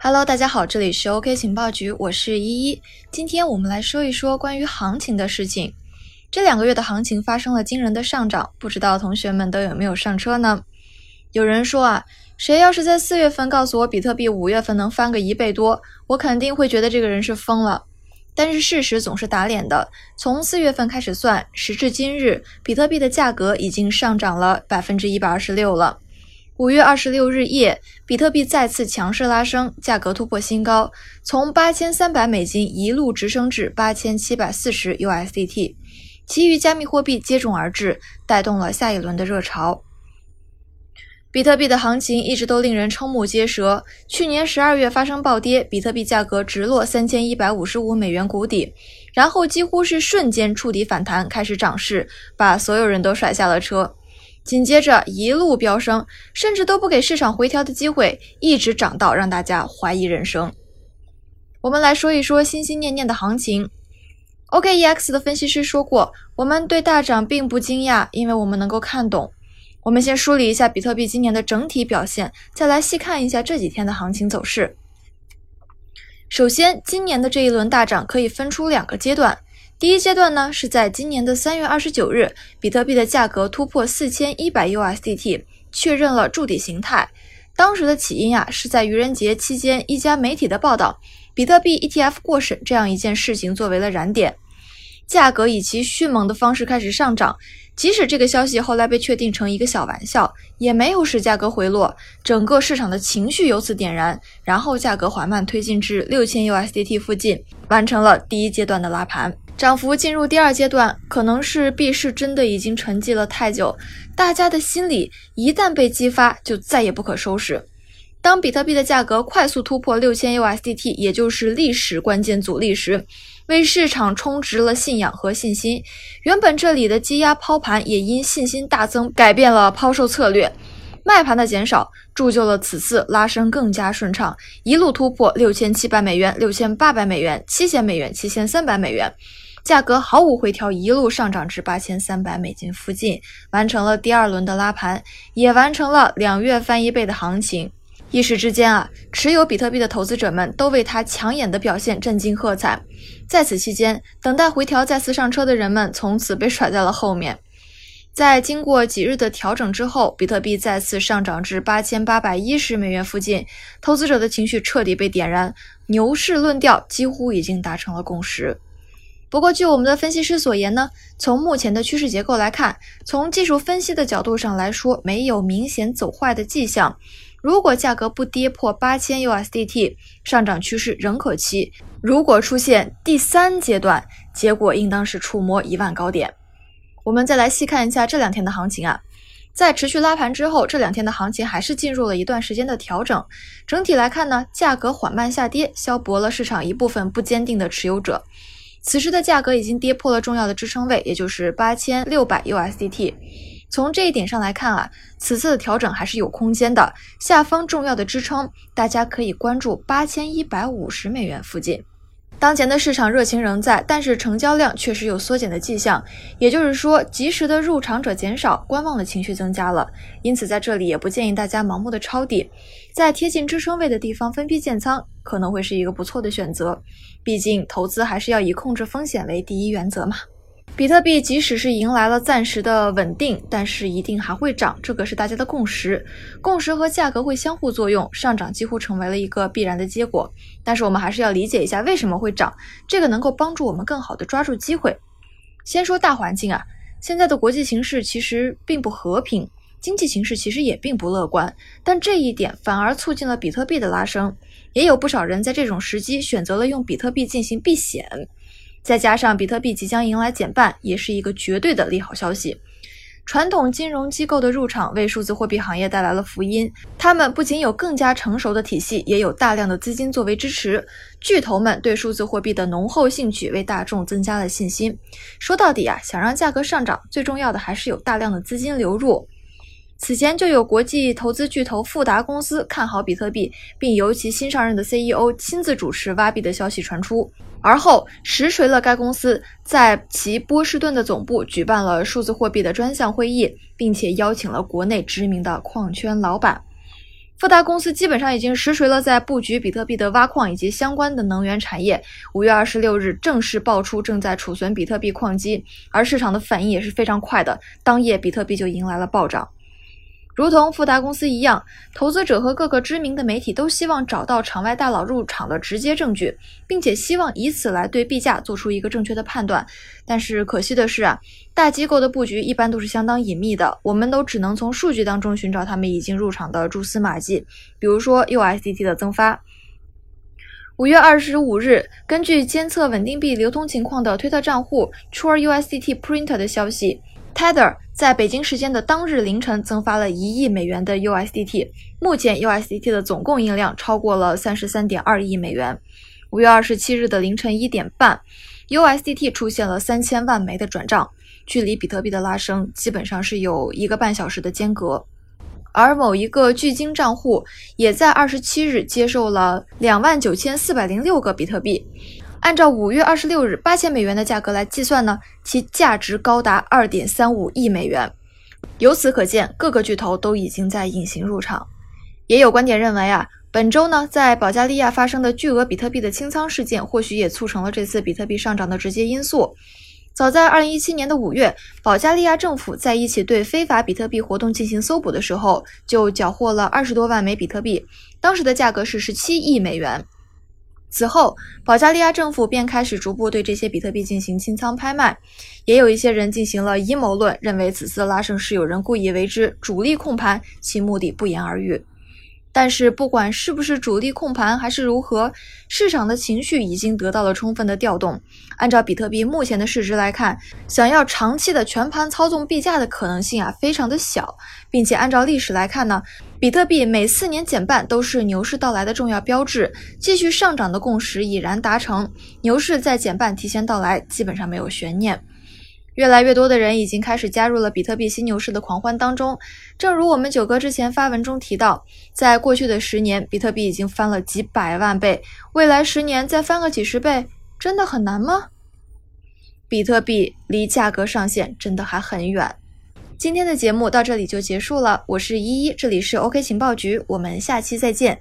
Hello，大家好，这里是 OK 情报局，我是依依。今天我们来说一说关于行情的事情。这两个月的行情发生了惊人的上涨，不知道同学们都有没有上车呢？有人说啊，谁要是在四月份告诉我比特币五月份能翻个一倍多，我肯定会觉得这个人是疯了。但是事实总是打脸的，从四月份开始算，时至今日，比特币的价格已经上涨了百分之一百二十六了。五月二十六日夜，比特币再次强势拉升，价格突破新高，从八千三百美金一路直升至八千七百四十 USDT，其余加密货币接踵而至，带动了下一轮的热潮。比特币的行情一直都令人瞠目结舌。去年十二月发生暴跌，比特币价格直落三千一百五十五美元谷底，然后几乎是瞬间触底反弹，开始涨势，把所有人都甩下了车。紧接着一路飙升，甚至都不给市场回调的机会，一直涨到让大家怀疑人生。我们来说一说心心念念的行情。OKEX 的分析师说过，我们对大涨并不惊讶，因为我们能够看懂。我们先梳理一下比特币今年的整体表现，再来细看一下这几天的行情走势。首先，今年的这一轮大涨可以分出两个阶段。第一阶段呢，是在今年的三月二十九日，比特币的价格突破四千一百 USDT，确认了筑底形态。当时的起因啊，是在愚人节期间一家媒体的报道，比特币 ETF 过审这样一件事情作为了燃点，价格以其迅猛的方式开始上涨。即使这个消息后来被确定成一个小玩笑，也没有使价格回落，整个市场的情绪由此点燃，然后价格缓慢推进至六千 USDT 附近，完成了第一阶段的拉盘。涨幅进入第二阶段，可能是币市真的已经沉寂了太久，大家的心理一旦被激发，就再也不可收拾。当比特币的价格快速突破六千 USDT，也就是历史关键阻力时，为市场充值了信仰和信心。原本这里的积压抛盘也因信心大增，改变了抛售策略。卖盘的减少，铸就了此次拉升更加顺畅，一路突破六千七百美元、六千八百美元、七千美元、七千三百美元。价格毫无回调，一路上涨至八千三百美金附近，完成了第二轮的拉盘，也完成了两月翻一倍的行情。一时之间啊，持有比特币的投资者们都为它抢眼的表现震惊喝彩。在此期间，等待回调再次上车的人们从此被甩在了后面。在经过几日的调整之后，比特币再次上涨至八千八百一十美元附近，投资者的情绪彻底被点燃，牛市论调几乎已经达成了共识。不过，据我们的分析师所言呢，从目前的趋势结构来看，从技术分析的角度上来说，没有明显走坏的迹象。如果价格不跌破八千 USDT，上涨趋势仍可期。如果出现第三阶段，结果应当是触摸一万高点。我们再来细看一下这两天的行情啊，在持续拉盘之后，这两天的行情还是进入了一段时间的调整。整体来看呢，价格缓慢下跌，消薄了市场一部分不坚定的持有者。此时的价格已经跌破了重要的支撑位，也就是八千六百 USDT。从这一点上来看啊，此次的调整还是有空间的。下方重要的支撑，大家可以关注八千一百五十美元附近。当前的市场热情仍在，但是成交量确实有缩减的迹象，也就是说，及时的入场者减少，观望的情绪增加了。因此，在这里也不建议大家盲目的抄底，在贴近支撑位的地方分批建仓，可能会是一个不错的选择。毕竟，投资还是要以控制风险为第一原则嘛。比特币即使是迎来了暂时的稳定，但是一定还会涨，这个是大家的共识。共识和价格会相互作用，上涨几乎成为了一个必然的结果。但是我们还是要理解一下为什么会涨，这个能够帮助我们更好的抓住机会。先说大环境啊，现在的国际形势其实并不和平，经济形势其实也并不乐观，但这一点反而促进了比特币的拉升。也有不少人在这种时机选择了用比特币进行避险。再加上比特币即将迎来减半，也是一个绝对的利好消息。传统金融机构的入场为数字货币行业带来了福音。他们不仅有更加成熟的体系，也有大量的资金作为支持。巨头们对数字货币的浓厚兴趣，为大众增加了信心。说到底啊，想让价格上涨，最重要的还是有大量的资金流入。此前就有国际投资巨头富达公司看好比特币，并由其新上任的 CEO 亲自主持挖币的消息传出。而后实锤了该公司在其波士顿的总部举办了数字货币的专项会议，并且邀请了国内知名的矿圈老板。富达公司基本上已经实锤了在布局比特币的挖矿以及相关的能源产业。五月二十六日正式爆出正在储存比特币矿机，而市场的反应也是非常快的，当夜比特币就迎来了暴涨。如同富达公司一样，投资者和各个知名的媒体都希望找到场外大佬入场的直接证据，并且希望以此来对币价做出一个正确的判断。但是可惜的是啊，大机构的布局一般都是相当隐秘的，我们都只能从数据当中寻找他们已经入场的蛛丝马迹，比如说 USDT 的增发。五月二十五日，根据监测稳定币流通情况的推特账户 True USDT Printer 的消息。Tether 在北京时间的当日凌晨增发了一亿美元的 USDT，目前 USDT 的总供应量超过了三十三点二亿美元。五月二十七日的凌晨一点半，USDT 出现了三千万枚的转账，距离比特币的拉升基本上是有一个半小时的间隔。而某一个巨鲸账户也在二十七日接受了两万九千四百零六个比特币。按照五月二十六日八千美元的价格来计算呢，其价值高达二点三五亿美元。由此可见，各个巨头都已经在隐形入场。也有观点认为啊，本周呢，在保加利亚发生的巨额比特币的清仓事件，或许也促成了这次比特币上涨的直接因素。早在二零一七年的五月，保加利亚政府在一起对非法比特币活动进行搜捕的时候，就缴获了二十多万枚比特币，当时的价格是十七亿美元。此后，保加利亚政府便开始逐步对这些比特币进行清仓拍卖。也有一些人进行了阴谋论，认为此次拉升是有人故意为之，主力控盘，其目的不言而喻。但是，不管是不是主力控盘还是如何，市场的情绪已经得到了充分的调动。按照比特币目前的市值来看，想要长期的全盘操纵币价的可能性啊，非常的小。并且按照历史来看呢，比特币每四年减半都是牛市到来的重要标志。继续上涨的共识已然达成，牛市在减半提前到来，基本上没有悬念。越来越多的人已经开始加入了比特币新牛市的狂欢当中。正如我们九哥之前发文中提到，在过去的十年，比特币已经翻了几百万倍，未来十年再翻个几十倍，真的很难吗？比特币离价格上限真的还很远。今天的节目到这里就结束了，我是依依，这里是 OK 情报局，我们下期再见。